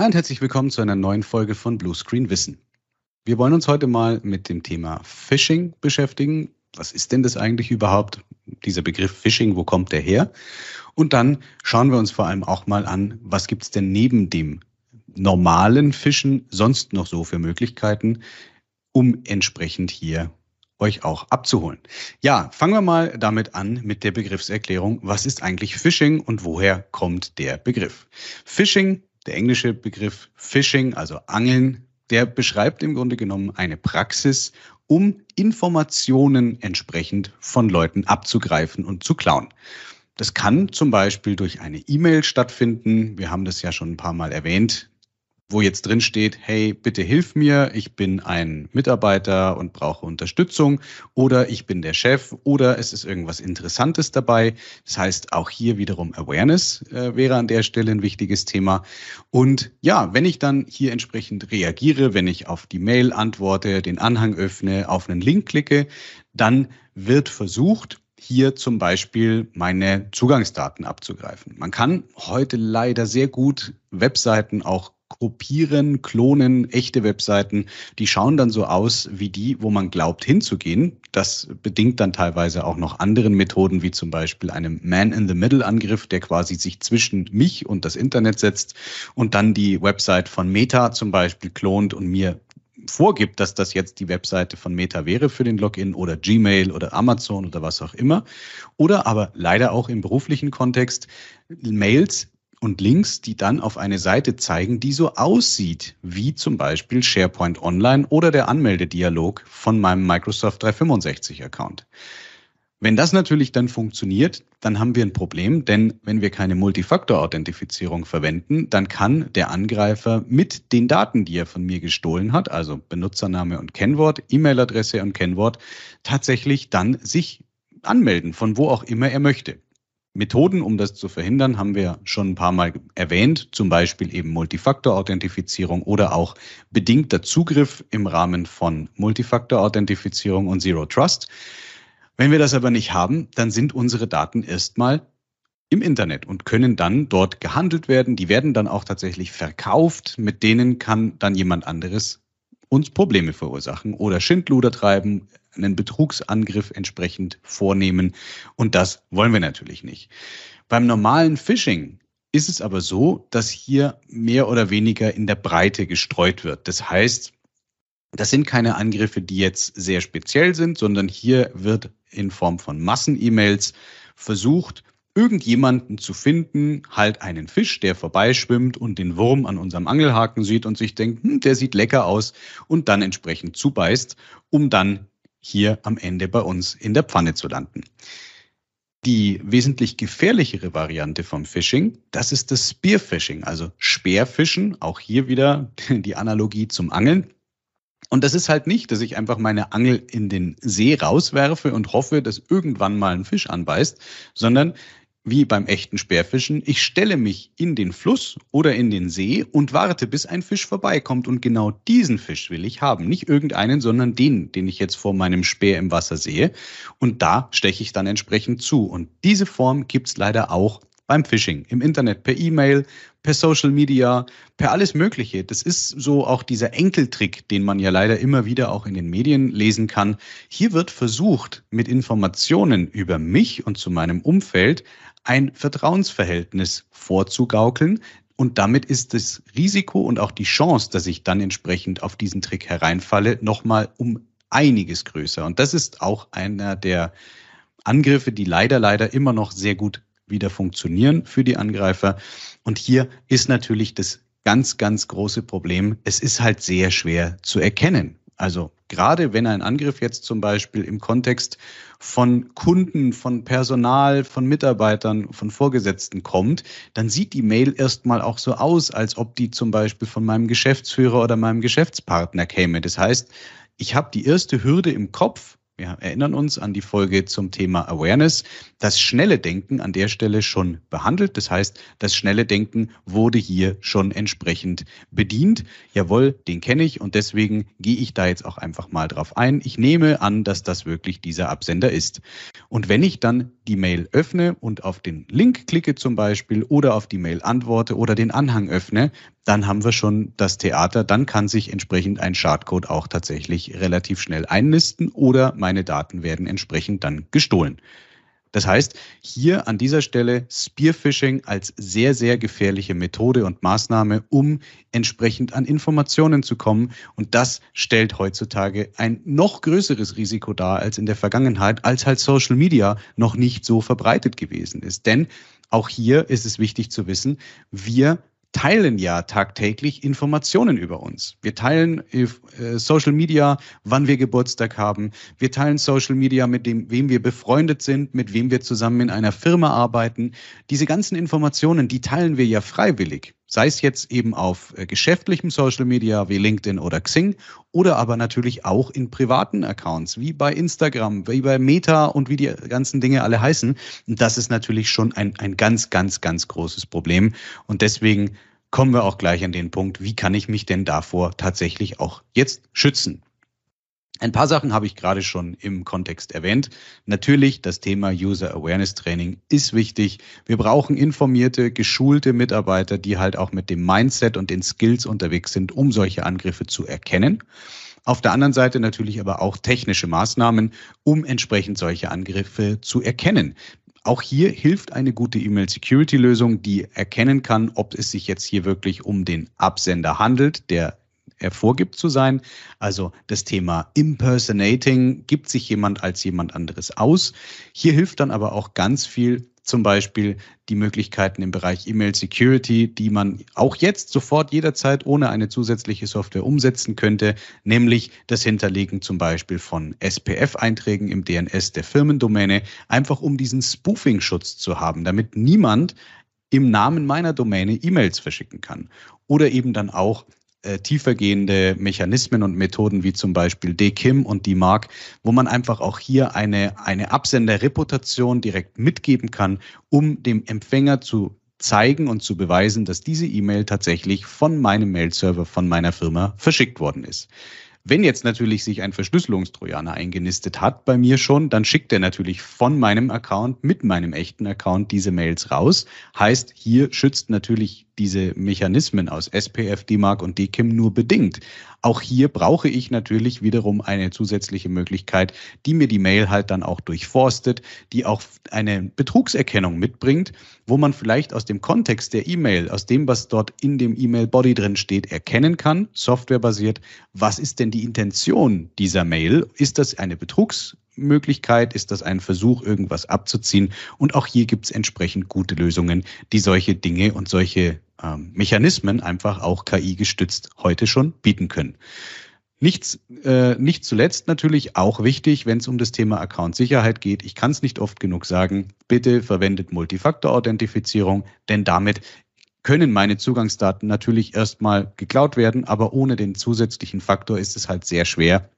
Hi und herzlich willkommen zu einer neuen Folge von Bluescreen Wissen. Wir wollen uns heute mal mit dem Thema Phishing beschäftigen. Was ist denn das eigentlich überhaupt? Dieser Begriff Phishing, wo kommt der her? Und dann schauen wir uns vor allem auch mal an, was gibt es denn neben dem normalen Fischen sonst noch so für Möglichkeiten, um entsprechend hier euch auch abzuholen. Ja, fangen wir mal damit an mit der Begriffserklärung. Was ist eigentlich Phishing und woher kommt der Begriff? Phishing der englische Begriff Fishing, also Angeln, der beschreibt im Grunde genommen eine Praxis, um Informationen entsprechend von Leuten abzugreifen und zu klauen. Das kann zum Beispiel durch eine E-Mail stattfinden. Wir haben das ja schon ein paar Mal erwähnt wo jetzt drin steht, hey, bitte hilf mir, ich bin ein Mitarbeiter und brauche Unterstützung oder ich bin der Chef oder es ist irgendwas Interessantes dabei. Das heißt, auch hier wiederum Awareness äh, wäre an der Stelle ein wichtiges Thema. Und ja, wenn ich dann hier entsprechend reagiere, wenn ich auf die Mail antworte, den Anhang öffne, auf einen Link klicke, dann wird versucht, hier zum Beispiel meine Zugangsdaten abzugreifen. Man kann heute leider sehr gut Webseiten auch kopieren, klonen echte Webseiten. Die schauen dann so aus wie die, wo man glaubt hinzugehen. Das bedingt dann teilweise auch noch anderen Methoden, wie zum Beispiel einem Man-in-the-Middle-Angriff, der quasi sich zwischen mich und das Internet setzt und dann die Website von Meta zum Beispiel klont und mir vorgibt, dass das jetzt die Webseite von Meta wäre für den Login oder Gmail oder Amazon oder was auch immer. Oder aber leider auch im beruflichen Kontext Mails und Links, die dann auf eine Seite zeigen, die so aussieht wie zum Beispiel SharePoint Online oder der Anmeldedialog von meinem Microsoft 365 Account. Wenn das natürlich dann funktioniert, dann haben wir ein Problem, denn wenn wir keine Multifaktor-Authentifizierung verwenden, dann kann der Angreifer mit den Daten, die er von mir gestohlen hat, also Benutzername und Kennwort, E-Mail-Adresse und Kennwort, tatsächlich dann sich anmelden, von wo auch immer er möchte. Methoden, um das zu verhindern, haben wir schon ein paar Mal erwähnt, zum Beispiel eben Multifaktor-Authentifizierung oder auch bedingter Zugriff im Rahmen von Multifaktor-Authentifizierung und Zero Trust. Wenn wir das aber nicht haben, dann sind unsere Daten erstmal im Internet und können dann dort gehandelt werden. Die werden dann auch tatsächlich verkauft. Mit denen kann dann jemand anderes uns Probleme verursachen oder Schindluder treiben, einen Betrugsangriff entsprechend vornehmen. Und das wollen wir natürlich nicht. Beim normalen Phishing ist es aber so, dass hier mehr oder weniger in der Breite gestreut wird. Das heißt, das sind keine Angriffe, die jetzt sehr speziell sind, sondern hier wird in Form von Massen-E-Mails versucht, irgendjemanden zu finden, halt einen Fisch, der vorbeischwimmt und den Wurm an unserem Angelhaken sieht und sich denkt, hm, der sieht lecker aus und dann entsprechend zubeißt, um dann hier am Ende bei uns in der Pfanne zu landen. Die wesentlich gefährlichere Variante vom Phishing, das ist das Spearfishing, also Speerfischen, auch hier wieder die Analogie zum Angeln. Und das ist halt nicht, dass ich einfach meine Angel in den See rauswerfe und hoffe, dass irgendwann mal ein Fisch anbeißt, sondern wie beim echten Speerfischen, ich stelle mich in den Fluss oder in den See und warte, bis ein Fisch vorbeikommt. Und genau diesen Fisch will ich haben. Nicht irgendeinen, sondern den, den ich jetzt vor meinem Speer im Wasser sehe. Und da steche ich dann entsprechend zu. Und diese Form gibt's leider auch beim Phishing. Im Internet, per E-Mail, per Social Media, per alles Mögliche. Das ist so auch dieser Enkeltrick, den man ja leider immer wieder auch in den Medien lesen kann. Hier wird versucht, mit Informationen über mich und zu meinem Umfeld ein Vertrauensverhältnis vorzugaukeln. Und damit ist das Risiko und auch die Chance, dass ich dann entsprechend auf diesen Trick hereinfalle, nochmal um einiges größer. Und das ist auch einer der Angriffe, die leider, leider immer noch sehr gut wieder funktionieren für die Angreifer. Und hier ist natürlich das ganz, ganz große Problem. Es ist halt sehr schwer zu erkennen. Also gerade wenn ein Angriff jetzt zum Beispiel im Kontext von Kunden, von Personal, von Mitarbeitern, von Vorgesetzten kommt, dann sieht die Mail erstmal auch so aus, als ob die zum Beispiel von meinem Geschäftsführer oder meinem Geschäftspartner käme. Das heißt, ich habe die erste Hürde im Kopf, wir erinnern uns an die Folge zum Thema Awareness. Das schnelle Denken an der Stelle schon behandelt. Das heißt, das schnelle Denken wurde hier schon entsprechend bedient. Jawohl, den kenne ich und deswegen gehe ich da jetzt auch einfach mal drauf ein. Ich nehme an, dass das wirklich dieser Absender ist. Und wenn ich dann die Mail öffne und auf den Link klicke zum Beispiel oder auf die Mail antworte oder den Anhang öffne, dann haben wir schon das Theater. Dann kann sich entsprechend ein Schadcode auch tatsächlich relativ schnell einnisten oder meine Daten werden entsprechend dann gestohlen. Das heißt, hier an dieser Stelle Spearfishing als sehr, sehr gefährliche Methode und Maßnahme, um entsprechend an Informationen zu kommen. Und das stellt heutzutage ein noch größeres Risiko dar als in der Vergangenheit, als halt Social Media noch nicht so verbreitet gewesen ist. Denn auch hier ist es wichtig zu wissen, wir teilen ja tagtäglich Informationen über uns. Wir teilen äh, Social Media, wann wir Geburtstag haben. Wir teilen Social Media, mit dem, wem wir befreundet sind, mit wem wir zusammen in einer Firma arbeiten. Diese ganzen Informationen, die teilen wir ja freiwillig. Sei es jetzt eben auf äh, geschäftlichem Social Media wie LinkedIn oder Xing oder aber natürlich auch in privaten Accounts wie bei Instagram, wie bei Meta und wie die ganzen Dinge alle heißen. Und das ist natürlich schon ein, ein ganz, ganz, ganz großes Problem. Und deswegen kommen wir auch gleich an den Punkt, wie kann ich mich denn davor tatsächlich auch jetzt schützen? Ein paar Sachen habe ich gerade schon im Kontext erwähnt. Natürlich, das Thema User Awareness Training ist wichtig. Wir brauchen informierte, geschulte Mitarbeiter, die halt auch mit dem Mindset und den Skills unterwegs sind, um solche Angriffe zu erkennen. Auf der anderen Seite natürlich aber auch technische Maßnahmen, um entsprechend solche Angriffe zu erkennen. Auch hier hilft eine gute E-Mail-Security-Lösung, die erkennen kann, ob es sich jetzt hier wirklich um den Absender handelt, der er vorgibt zu sein. Also das Thema Impersonating, gibt sich jemand als jemand anderes aus. Hier hilft dann aber auch ganz viel zum Beispiel die Möglichkeiten im Bereich E-Mail Security, die man auch jetzt sofort jederzeit ohne eine zusätzliche Software umsetzen könnte, nämlich das Hinterlegen zum Beispiel von SPF-Einträgen im DNS der Firmendomäne, einfach um diesen Spoofing-Schutz zu haben, damit niemand im Namen meiner Domäne E-Mails verschicken kann. Oder eben dann auch äh, tiefergehende Mechanismen und Methoden wie zum Beispiel DKIM und DMARC, wo man einfach auch hier eine, eine Absenderreputation direkt mitgeben kann, um dem Empfänger zu zeigen und zu beweisen, dass diese E-Mail tatsächlich von meinem Mail-Server, von meiner Firma verschickt worden ist. Wenn jetzt natürlich sich ein Verschlüsselungstrojaner eingenistet hat bei mir schon, dann schickt er natürlich von meinem Account mit meinem echten Account diese Mails raus. Heißt, hier schützt natürlich diese Mechanismen aus SPF, DMARC und DKIM nur bedingt. Auch hier brauche ich natürlich wiederum eine zusätzliche Möglichkeit, die mir die Mail halt dann auch durchforstet, die auch eine Betrugserkennung mitbringt, wo man vielleicht aus dem Kontext der E-Mail, aus dem, was dort in dem E-Mail-Body drin steht, erkennen kann, softwarebasiert, was ist denn die Intention dieser Mail? Ist das eine Betrugs Möglichkeit? Ist das ein Versuch, irgendwas abzuziehen? Und auch hier gibt es entsprechend gute Lösungen, die solche Dinge und solche ähm, Mechanismen einfach auch KI gestützt heute schon bieten können. Nichts, äh, nicht zuletzt natürlich auch wichtig, wenn es um das Thema Account-Sicherheit geht. Ich kann es nicht oft genug sagen. Bitte verwendet Multifaktor-Authentifizierung, denn damit können meine Zugangsdaten natürlich erstmal geklaut werden, aber ohne den zusätzlichen Faktor ist es halt sehr schwer,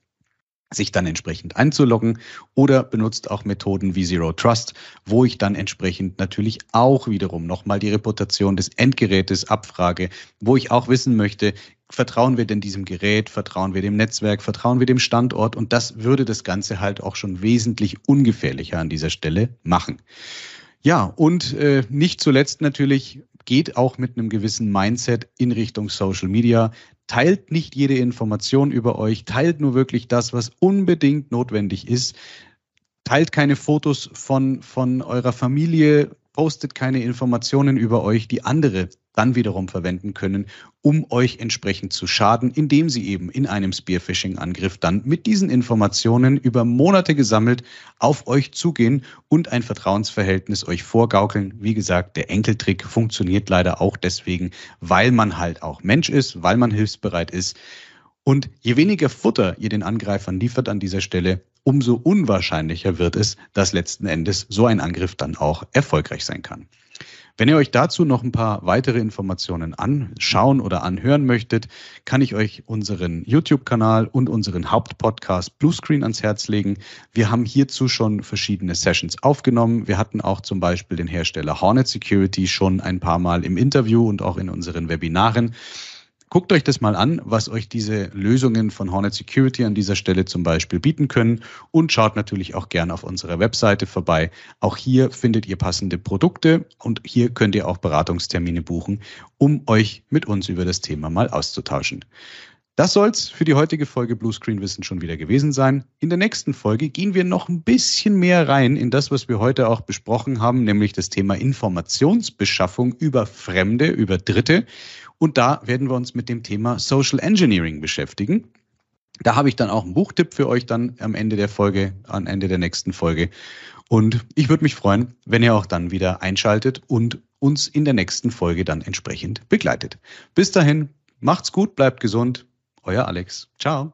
sich dann entsprechend einzuloggen oder benutzt auch Methoden wie Zero Trust, wo ich dann entsprechend natürlich auch wiederum nochmal die Reputation des Endgerätes abfrage, wo ich auch wissen möchte, vertrauen wir denn diesem Gerät, vertrauen wir dem Netzwerk, vertrauen wir dem Standort und das würde das Ganze halt auch schon wesentlich ungefährlicher an dieser Stelle machen. Ja, und äh, nicht zuletzt natürlich geht auch mit einem gewissen Mindset in Richtung Social Media teilt nicht jede Information über euch, teilt nur wirklich das, was unbedingt notwendig ist. Teilt keine Fotos von, von eurer Familie, postet keine Informationen über euch, die andere dann wiederum verwenden können, um euch entsprechend zu schaden, indem sie eben in einem Spearphishing-Angriff dann mit diesen Informationen über Monate gesammelt auf euch zugehen und ein Vertrauensverhältnis euch vorgaukeln. Wie gesagt, der Enkeltrick funktioniert leider auch deswegen, weil man halt auch Mensch ist, weil man hilfsbereit ist. Und je weniger Futter ihr den Angreifern liefert an dieser Stelle, umso unwahrscheinlicher wird es, dass letzten Endes so ein Angriff dann auch erfolgreich sein kann. Wenn ihr euch dazu noch ein paar weitere Informationen anschauen oder anhören möchtet, kann ich euch unseren YouTube-Kanal und unseren Hauptpodcast Bluescreen ans Herz legen. Wir haben hierzu schon verschiedene Sessions aufgenommen. Wir hatten auch zum Beispiel den Hersteller Hornet Security schon ein paar Mal im Interview und auch in unseren Webinaren. Guckt euch das mal an, was euch diese Lösungen von Hornet Security an dieser Stelle zum Beispiel bieten können und schaut natürlich auch gern auf unserer Webseite vorbei. Auch hier findet ihr passende Produkte und hier könnt ihr auch Beratungstermine buchen, um euch mit uns über das Thema mal auszutauschen. Das soll's für die heutige Folge Bluescreen Wissen schon wieder gewesen sein. In der nächsten Folge gehen wir noch ein bisschen mehr rein in das, was wir heute auch besprochen haben, nämlich das Thema Informationsbeschaffung über Fremde, über Dritte. Und da werden wir uns mit dem Thema Social Engineering beschäftigen. Da habe ich dann auch einen Buchtipp für euch dann am Ende der Folge, am Ende der nächsten Folge. Und ich würde mich freuen, wenn ihr auch dann wieder einschaltet und uns in der nächsten Folge dann entsprechend begleitet. Bis dahin, macht's gut, bleibt gesund. Euer Alex. Ciao.